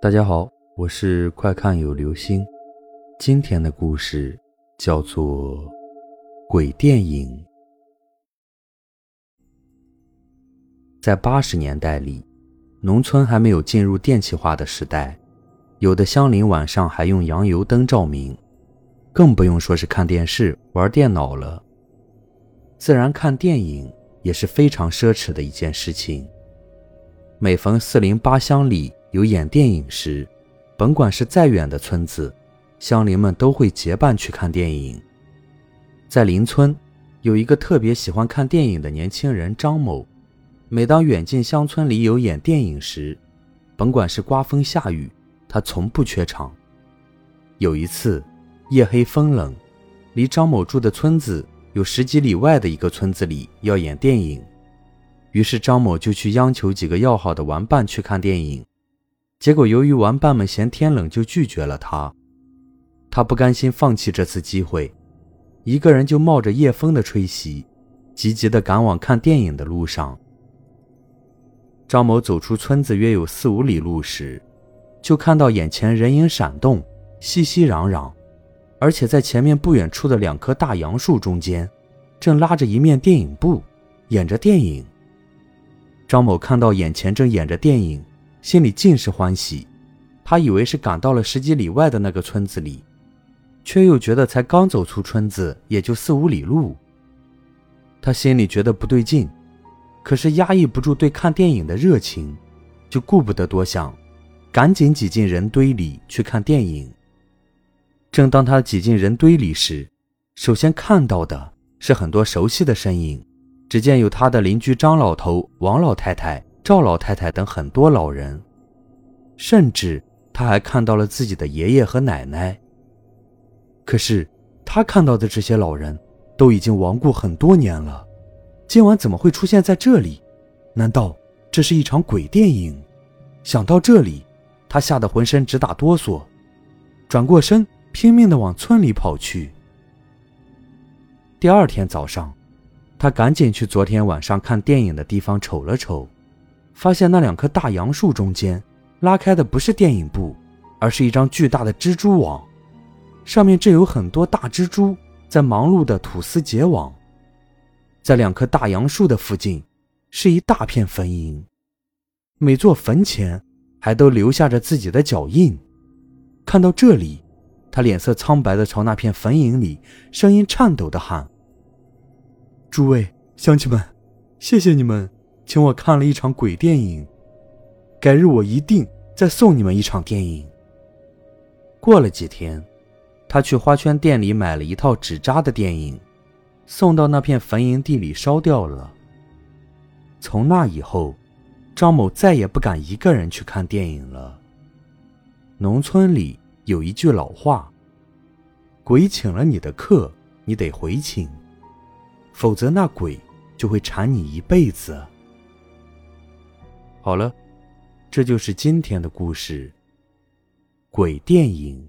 大家好，我是快看有流星。今天的故事叫做《鬼电影》。在八十年代里，农村还没有进入电气化的时代，有的乡邻晚上还用洋油灯照明，更不用说是看电视、玩电脑了。自然，看电影也是非常奢侈的一件事情。每逢四邻八乡里有演电影时，甭管是再远的村子，乡邻们都会结伴去看电影。在邻村，有一个特别喜欢看电影的年轻人张某。每当远近乡村里有演电影时，甭管是刮风下雨，他从不缺场。有一次，夜黑风冷，离张某住的村子有十几里外的一个村子里要演电影。于是张某就去央求几个要好的玩伴去看电影，结果由于玩伴们嫌天冷，就拒绝了他。他不甘心放弃这次机会，一个人就冒着夜风的吹袭，急急地赶往看电影的路上。张某走出村子约有四五里路时，就看到眼前人影闪动，熙熙攘攘，而且在前面不远处的两棵大杨树中间，正拉着一面电影布，演着电影。张某看到眼前正演着电影，心里尽是欢喜。他以为是赶到了十几里外的那个村子里，却又觉得才刚走出村子，也就四五里路。他心里觉得不对劲，可是压抑不住对看电影的热情，就顾不得多想，赶紧挤进人堆里去看电影。正当他挤进人堆里时，首先看到的是很多熟悉的身影。只见有他的邻居张老头、王老太太、赵老太太等很多老人，甚至他还看到了自己的爷爷和奶奶。可是他看到的这些老人都已经亡故很多年了，今晚怎么会出现在这里？难道这是一场鬼电影？想到这里，他吓得浑身直打哆嗦，转过身，拼命地往村里跑去。第二天早上。他赶紧去昨天晚上看电影的地方瞅了瞅，发现那两棵大杨树中间拉开的不是电影布，而是一张巨大的蜘蛛网，上面正有很多大蜘蛛在忙碌的吐丝结网。在两棵大杨树的附近，是一大片坟茔，每座坟前还都留下着自己的脚印。看到这里，他脸色苍白的朝那片坟茔里，声音颤抖的喊。诸位乡亲们，谢谢你们请我看了一场鬼电影。改日我一定再送你们一场电影。过了几天，他去花圈店里买了一套纸扎的电影，送到那片坟茔地里烧掉了。从那以后，张某再也不敢一个人去看电影了。农村里有一句老话：“鬼请了你的客，你得回请。”否则，那鬼就会缠你一辈子。好了，这就是今天的故事。鬼电影。